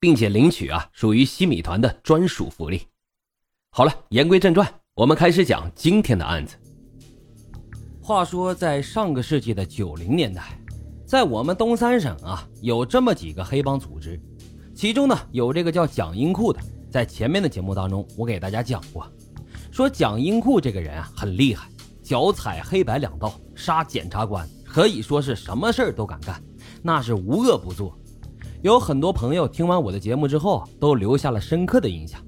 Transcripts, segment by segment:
并且领取啊，属于西米团的专属福利。好了，言归正传，我们开始讲今天的案子。话说，在上个世纪的九零年代，在我们东三省啊，有这么几个黑帮组织，其中呢有这个叫蒋英库的。在前面的节目当中，我给大家讲过，说蒋英库这个人啊很厉害，脚踩黑白两道，杀检察官，可以说是什么事儿都敢干，那是无恶不作。有很多朋友听完我的节目之后，都留下了深刻的印象。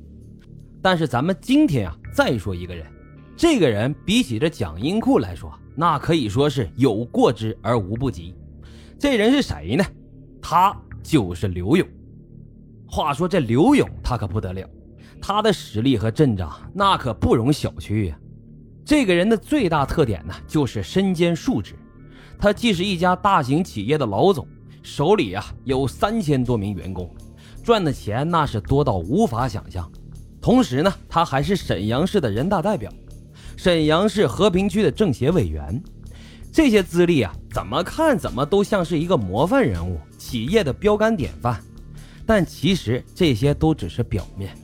但是咱们今天啊，再说一个人，这个人比起这蒋英库来说，那可以说是有过之而无不及。这人是谁呢？他就是刘勇。话说这刘勇他可不得了，他的实力和阵仗那可不容小觑呀。这个人的最大特点呢，就是身兼数职，他既是一家大型企业的老总。手里啊有三千多名员工，赚的钱那是多到无法想象。同时呢，他还是沈阳市的人大代表，沈阳市和平区的政协委员。这些资历啊，怎么看怎么都像是一个模范人物，企业的标杆典范。但其实这些都只是表面，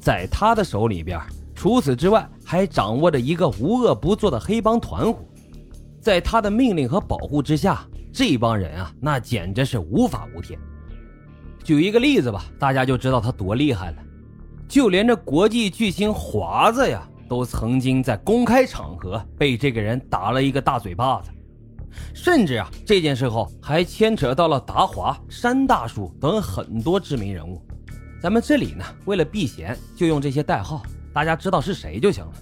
在他的手里边，除此之外还掌握着一个无恶不作的黑帮团伙，在他的命令和保护之下。这帮人啊，那简直是无法无天。举一个例子吧，大家就知道他多厉害了。就连这国际巨星华子呀，都曾经在公开场合被这个人打了一个大嘴巴子。甚至啊，这件事后还牵扯到了达华、山大叔等很多知名人物。咱们这里呢，为了避嫌，就用这些代号，大家知道是谁就行了。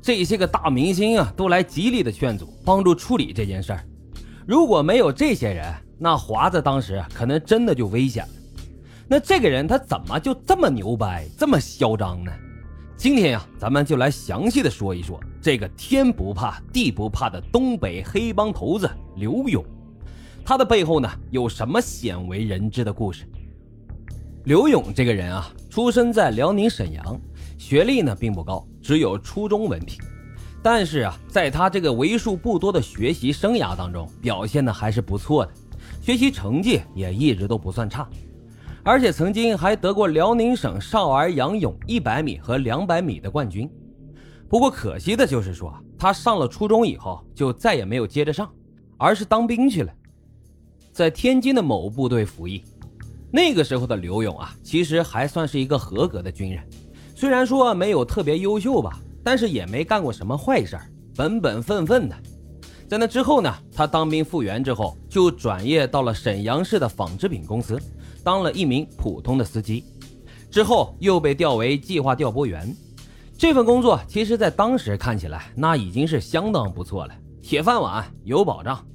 这些个大明星啊，都来极力的劝阻，帮助处理这件事儿。如果没有这些人，那华子当时可能真的就危险了。那这个人他怎么就这么牛掰、这么嚣张呢？今天呀，咱们就来详细的说一说这个天不怕地不怕的东北黑帮头子刘勇，他的背后呢有什么鲜为人知的故事？刘勇这个人啊，出生在辽宁沈阳，学历呢并不高，只有初中文凭。但是啊，在他这个为数不多的学习生涯当中，表现的还是不错的，学习成绩也一直都不算差，而且曾经还得过辽宁省少儿仰泳一百米和两百米的冠军。不过可惜的就是说，他上了初中以后就再也没有接着上，而是当兵去了，在天津的某部队服役。那个时候的刘勇啊，其实还算是一个合格的军人，虽然说没有特别优秀吧。但是也没干过什么坏事本本分分的。在那之后呢，他当兵复员之后，就转业到了沈阳市的纺织品公司，当了一名普通的司机。之后又被调为计划调拨员。这份工作其实，在当时看起来，那已经是相当不错了，铁饭碗，有保障。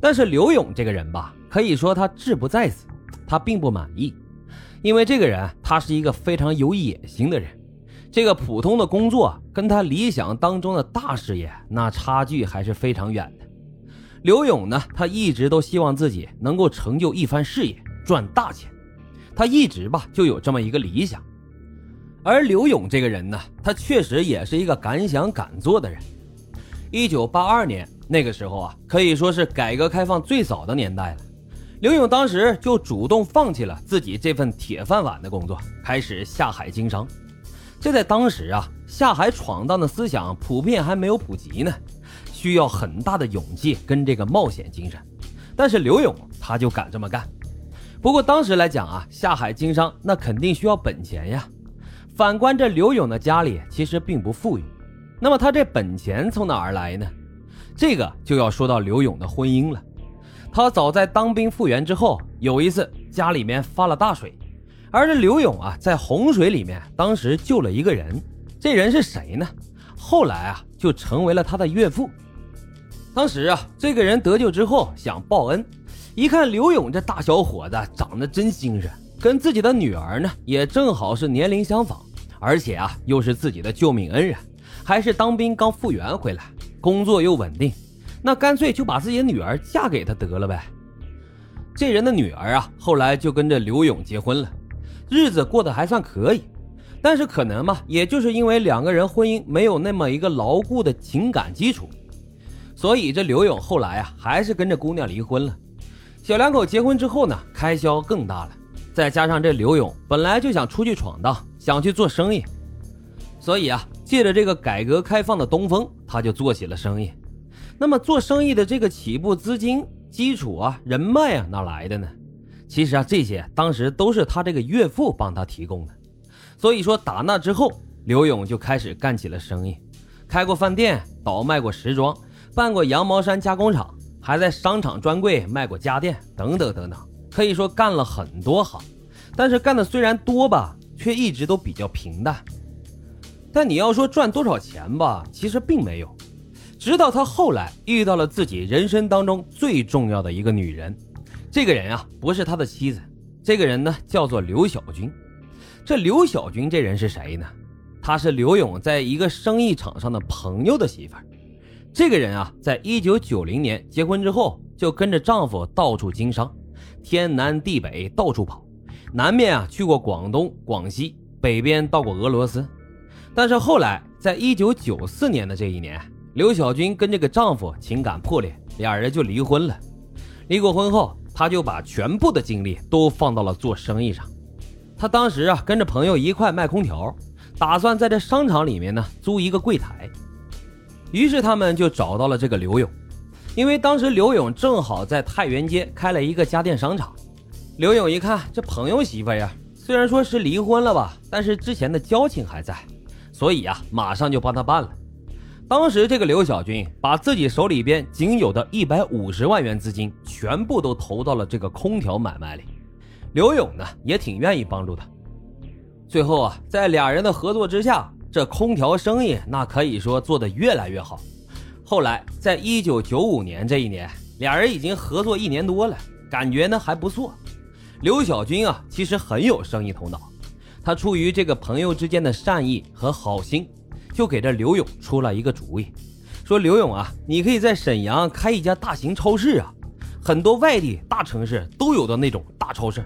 但是刘勇这个人吧，可以说他志不在此，他并不满意，因为这个人他是一个非常有野心的人。这个普通的工作跟他理想当中的大事业，那差距还是非常远的。刘勇呢，他一直都希望自己能够成就一番事业，赚大钱。他一直吧就有这么一个理想。而刘勇这个人呢，他确实也是一个敢想敢做的人。一九八二年那个时候啊，可以说是改革开放最早的年代了。刘勇当时就主动放弃了自己这份铁饭碗的工作，开始下海经商。这在当时啊，下海闯荡的思想普遍还没有普及呢，需要很大的勇气跟这个冒险精神。但是刘勇他就敢这么干。不过当时来讲啊，下海经商那肯定需要本钱呀。反观这刘勇的家里其实并不富裕，那么他这本钱从哪儿来呢？这个就要说到刘勇的婚姻了。他早在当兵复员之后，有一次家里面发了大水。而这刘勇啊，在洪水里面，当时救了一个人，这人是谁呢？后来啊，就成为了他的岳父。当时啊，这个人得救之后想报恩，一看刘勇这大小伙子长得真精神，跟自己的女儿呢也正好是年龄相仿，而且啊又是自己的救命恩人，还是当兵刚复员回来，工作又稳定，那干脆就把自己的女儿嫁给他得了呗。这人的女儿啊，后来就跟着刘勇结婚了，日子过得还算可以。但是可能嘛，也就是因为两个人婚姻没有那么一个牢固的情感基础，所以这刘勇后来啊，还是跟着姑娘离婚了。小两口结婚之后呢，开销更大了。再加上这刘勇本来就想出去闯荡，想去做生意，所以啊，借着这个改革开放的东风，他就做起了生意。那么做生意的这个起步资金基础啊，人脉啊，哪来的呢？其实啊，这些当时都是他这个岳父帮他提供的。所以说，打那之后，刘勇就开始干起了生意，开过饭店，倒卖过时装，办过羊毛衫加工厂，还在商场专柜卖过家电，等等等等。可以说干了很多行，但是干的虽然多吧，却一直都比较平淡。但你要说赚多少钱吧，其实并没有。直到他后来遇到了自己人生当中最重要的一个女人，这个人啊不是他的妻子，这个人呢叫做刘小军。这刘小军这人是谁呢？他是刘勇在一个生意场上的朋友的媳妇儿。这个人啊，在一九九零年结婚之后，就跟着丈夫到处经商。天南地北到处跑，南面啊去过广东、广西，北边到过俄罗斯。但是后来，在一九九四年的这一年，刘小军跟这个丈夫情感破裂，俩人就离婚了。离过婚后，他就把全部的精力都放到了做生意上。他当时啊跟着朋友一块卖空调，打算在这商场里面呢租一个柜台。于是他们就找到了这个刘勇。因为当时刘勇正好在太原街开了一个家电商场，刘勇一看这朋友媳妇呀，虽然说是离婚了吧，但是之前的交情还在，所以啊，马上就帮他办了。当时这个刘小军把自己手里边仅有的一百五十万元资金全部都投到了这个空调买卖里，刘勇呢也挺愿意帮助他。最后啊，在俩人的合作之下，这空调生意那可以说做得越来越好。后来，在一九九五年这一年，俩人已经合作一年多了，感觉呢还不错。刘小军啊，其实很有生意头脑，他出于这个朋友之间的善意和好心，就给这刘勇出了一个主意，说：“刘勇啊，你可以在沈阳开一家大型超市啊，很多外地大城市都有的那种大超市，